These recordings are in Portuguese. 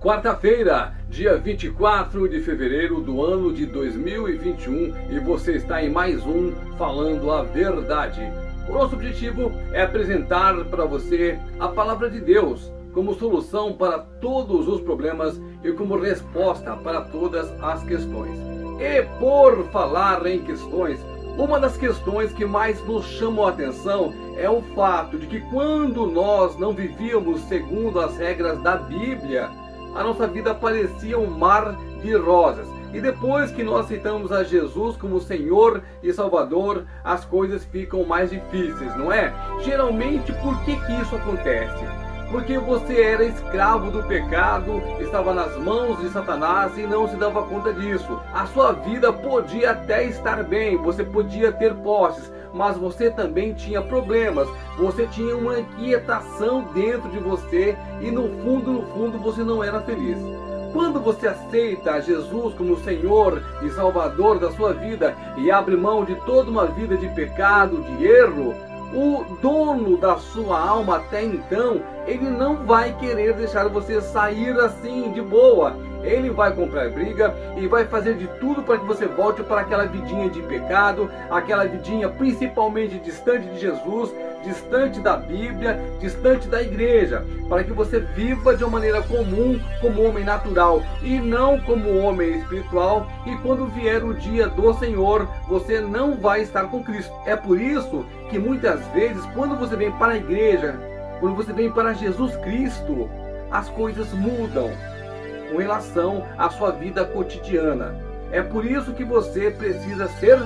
Quarta-feira, dia 24 de fevereiro do ano de 2021 e você está em mais um Falando a Verdade. O nosso objetivo é apresentar para você a palavra de Deus como solução para todos os problemas e como resposta para todas as questões. E por falar em questões, uma das questões que mais nos chamou a atenção é o fato de que quando nós não vivíamos segundo as regras da Bíblia, a nossa vida parecia um mar de rosas. E depois que nós aceitamos a Jesus como Senhor e Salvador, as coisas ficam mais difíceis, não é? Geralmente, por que, que isso acontece? Porque você era escravo do pecado, estava nas mãos de Satanás e não se dava conta disso. A sua vida podia até estar bem, você podia ter posses, mas você também tinha problemas, você tinha uma inquietação dentro de você e no fundo, no fundo, você não era feliz. Quando você aceita Jesus como Senhor e Salvador da sua vida e abre mão de toda uma vida de pecado, de erro, o dono da sua alma até então, ele não vai querer deixar você sair assim de boa. Ele vai comprar briga e vai fazer de tudo para que você volte para aquela vidinha de pecado, aquela vidinha principalmente distante de Jesus, distante da Bíblia, distante da igreja, para que você viva de uma maneira comum, como homem natural e não como homem espiritual. E quando vier o dia do Senhor, você não vai estar com Cristo. É por isso que muitas vezes, quando você vem para a igreja, quando você vem para Jesus Cristo, as coisas mudam com relação à sua vida cotidiana. É por isso que você precisa ser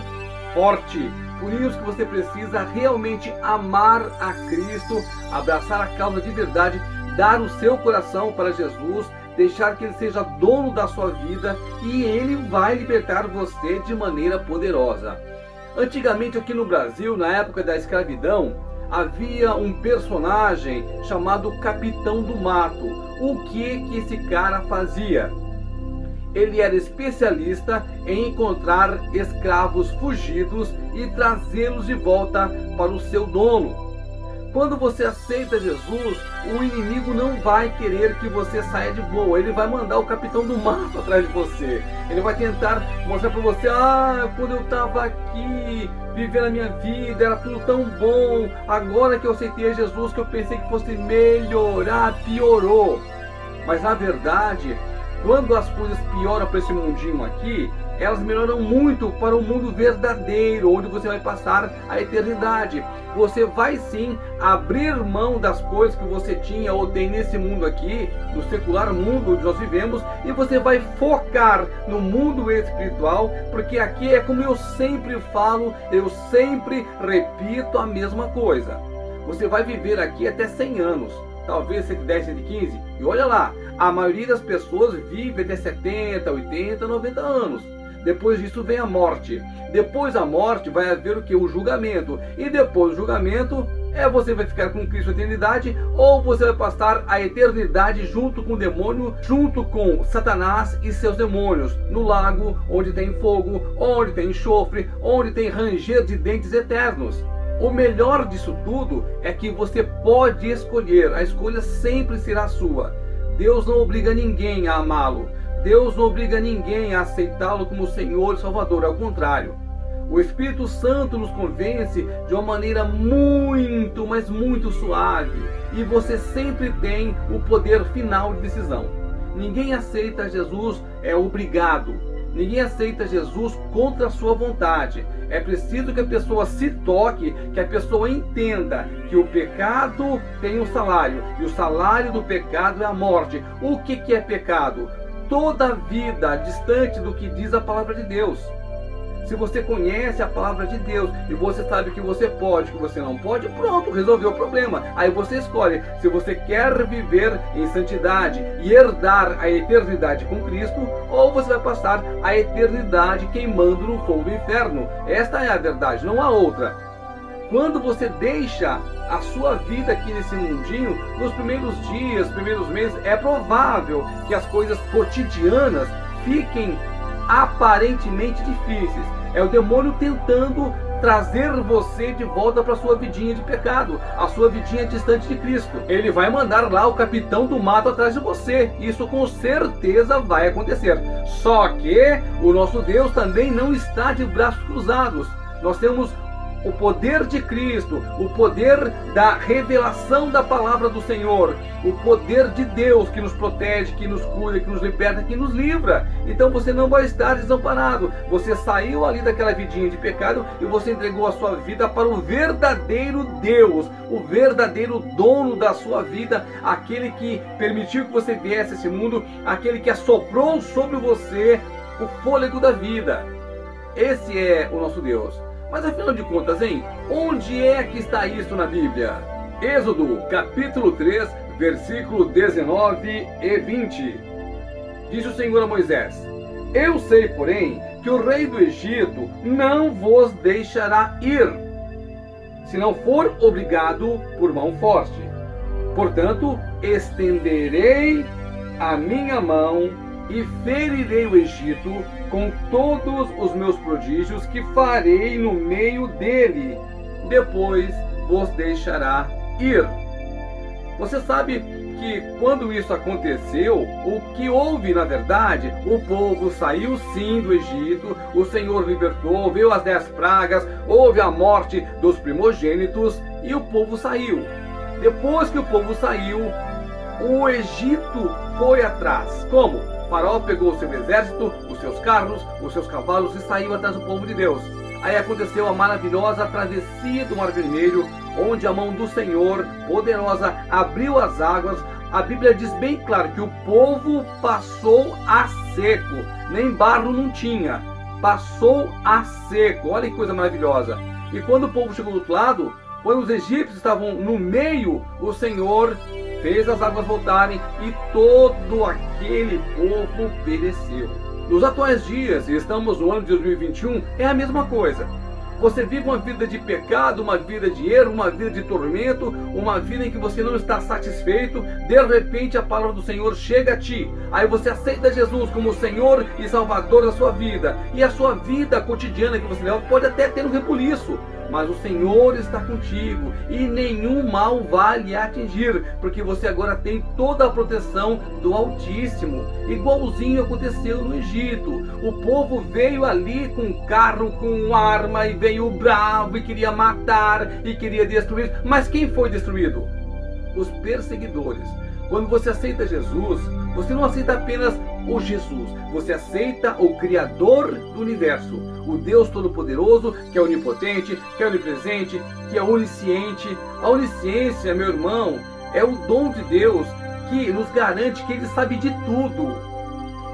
forte. Por isso que você precisa realmente amar a Cristo, abraçar a causa de verdade, dar o seu coração para Jesus, deixar que ele seja dono da sua vida e ele vai libertar você de maneira poderosa. Antigamente aqui no Brasil, na época da escravidão, havia um personagem chamado Capitão do Mato. O que que esse cara fazia? Ele era especialista em encontrar escravos fugidos e trazê-los de volta para o seu dono. Quando você aceita Jesus, o inimigo não vai querer que você saia de boa. Ele vai mandar o capitão do mato atrás de você. Ele vai tentar mostrar para você: ah, quando eu estava aqui vivendo a minha vida, era tudo tão bom. Agora que eu aceitei Jesus, que eu pensei que fosse melhorar, piorou. Mas na verdade, quando as coisas pioram para esse mundinho aqui, elas melhoram muito para o mundo verdadeiro, onde você vai passar a eternidade. Você vai sim abrir mão das coisas que você tinha ou tem nesse mundo aqui, no secular mundo onde nós vivemos, e você vai focar no mundo espiritual, porque aqui é como eu sempre falo, eu sempre repito a mesma coisa. Você vai viver aqui até 100 anos talvez 110, 115. E olha lá, a maioria das pessoas vive até 70, 80, 90 anos. Depois disso vem a morte. Depois da morte vai haver o que? O julgamento. E depois do julgamento é você vai ficar com Cristo a eternidade ou você vai passar a eternidade junto com o demônio, junto com Satanás e seus demônios, no lago onde tem fogo, onde tem enxofre, onde tem ranger de dentes eternos. O melhor disso tudo é que você pode escolher, a escolha sempre será sua. Deus não obriga ninguém a amá-lo. Deus não obriga ninguém a aceitá-lo como Senhor e Salvador, ao contrário. O Espírito Santo nos convence de uma maneira muito, mas muito suave. E você sempre tem o poder final de decisão. Ninguém aceita Jesus é obrigado. Ninguém aceita Jesus contra a sua vontade. É preciso que a pessoa se toque, que a pessoa entenda que o pecado tem um salário e o salário do pecado é a morte. O que, que é pecado? Toda vida distante do que diz a palavra de Deus. Se você conhece a palavra de Deus e você sabe que você pode, que você não pode, pronto, resolveu o problema. Aí você escolhe se você quer viver em santidade e herdar a eternidade com Cristo, ou você vai passar a eternidade queimando no fogo do inferno. Esta é a verdade, não há outra. Quando você deixa a sua vida aqui nesse mundinho, nos primeiros dias, primeiros meses, é provável que as coisas cotidianas fiquem aparentemente difíceis. É o demônio tentando trazer você de volta para sua vidinha de pecado, a sua vidinha distante de Cristo. Ele vai mandar lá o capitão do mato atrás de você. Isso com certeza vai acontecer. Só que o nosso Deus também não está de braços cruzados. Nós temos o poder de Cristo, o poder da revelação da palavra do Senhor, o poder de Deus que nos protege, que nos cuida, que nos liberta, que nos livra. Então você não vai estar desamparado. Você saiu ali daquela vidinha de pecado e você entregou a sua vida para o verdadeiro Deus, o verdadeiro dono da sua vida, aquele que permitiu que você viesse a esse mundo, aquele que assoprou sobre você o fôlego da vida. Esse é o nosso Deus. Mas afinal de contas, hein? Onde é que está isso na Bíblia? Êxodo, capítulo 3, versículo 19 e 20. Diz o Senhor a Moisés: Eu sei, porém, que o rei do Egito não vos deixará ir, se não for obrigado por mão forte. Portanto, estenderei a minha mão e ferirei o Egito com todos os meus prodígios que farei no meio dele. Depois vos deixará ir. Você sabe que quando isso aconteceu, o que houve na verdade, o povo saiu sim do Egito, o Senhor libertou, veio as dez pragas, houve a morte dos primogênitos e o povo saiu. Depois que o povo saiu, o Egito foi atrás. Como? Faraó pegou o seu exército, os seus carros, os seus cavalos e saiu atrás do povo de Deus. Aí aconteceu a maravilhosa travessia do Mar Vermelho, onde a mão do Senhor, poderosa, abriu as águas. A Bíblia diz bem claro que o povo passou a seco, nem barro não tinha, passou a seco. Olha que coisa maravilhosa. E quando o povo chegou do outro lado, quando os egípcios estavam no meio, o Senhor fez as águas voltarem e todo aquele povo pereceu. Nos atuais dias, e estamos no ano de 2021, é a mesma coisa. Você vive uma vida de pecado, uma vida de erro, uma vida de tormento, uma vida em que você não está satisfeito. De repente a palavra do Senhor chega a ti. Aí você aceita Jesus como Senhor e Salvador da sua vida. E a sua vida cotidiana que você leva pode até ter um rebuliço mas o Senhor está contigo e nenhum mal vai lhe atingir, porque você agora tem toda a proteção do Altíssimo. Igualzinho aconteceu no Egito. O povo veio ali com carro, com arma e veio bravo e queria matar e queria destruir. Mas quem foi destruído? Os perseguidores. Quando você aceita Jesus, você não aceita apenas o Jesus, você aceita o Criador do universo, o Deus Todo-Poderoso, que é onipotente, que é onipresente, que é onisciente. A onisciência, meu irmão, é o dom de Deus que nos garante que Ele sabe de tudo.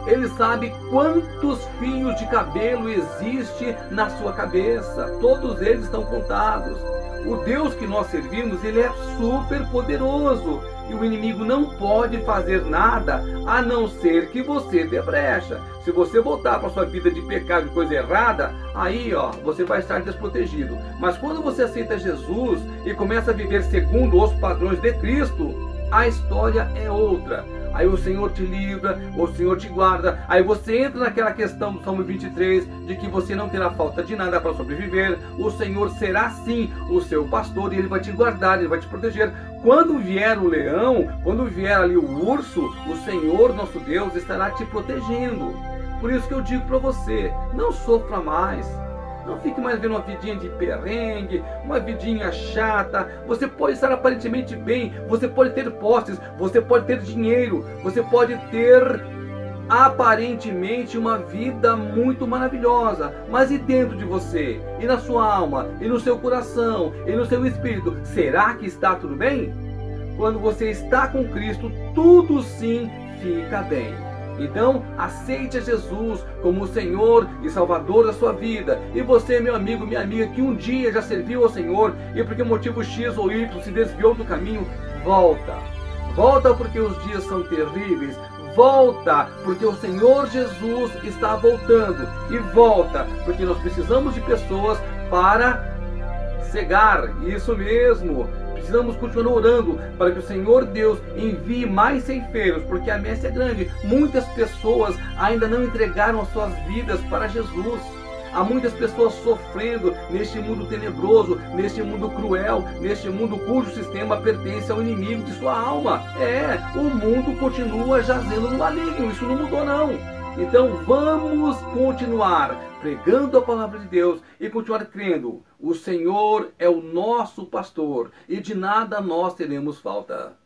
Ele sabe quantos fios de cabelo existe na sua cabeça. Todos eles estão contados. O Deus que nós servimos, ele é super poderoso e o inimigo não pode fazer nada a não ser que você dê brecha. Se você voltar para sua vida de pecado e coisa errada, aí ó, você vai estar desprotegido. Mas quando você aceita Jesus e começa a viver segundo os padrões de Cristo, a história é outra aí o Senhor te livra, o Senhor te guarda. Aí você entra naquela questão do Salmo 23 de que você não terá falta de nada para sobreviver. O Senhor será sim o seu pastor e ele vai te guardar, ele vai te proteger. Quando vier o leão, quando vier ali o urso, o Senhor nosso Deus estará te protegendo. Por isso que eu digo para você, não sofra mais. Não fique mais vendo uma vidinha de perrengue, uma vidinha chata. Você pode estar aparentemente bem, você pode ter posses, você pode ter dinheiro, você pode ter aparentemente uma vida muito maravilhosa, mas e dentro de você, e na sua alma, e no seu coração, e no seu espírito, será que está tudo bem? Quando você está com Cristo, tudo sim fica bem. Então, aceite a Jesus como o Senhor e Salvador da sua vida. E você, meu amigo, minha amiga, que um dia já serviu ao Senhor e porque motivo X ou Y se desviou do caminho, volta. Volta porque os dias são terríveis. Volta porque o Senhor Jesus está voltando. E volta porque nós precisamos de pessoas para cegar. Isso mesmo precisamos continuar orando para que o Senhor Deus envie mais ceifeiros, porque a messe é grande. Muitas pessoas ainda não entregaram as suas vidas para Jesus. Há muitas pessoas sofrendo neste mundo tenebroso, neste mundo cruel, neste mundo cujo sistema pertence ao inimigo de sua alma. É, o mundo continua jazendo no maligno, isso não mudou não. Então vamos continuar pregando a palavra de Deus e continuar crendo. O Senhor é o nosso pastor e de nada nós teremos falta.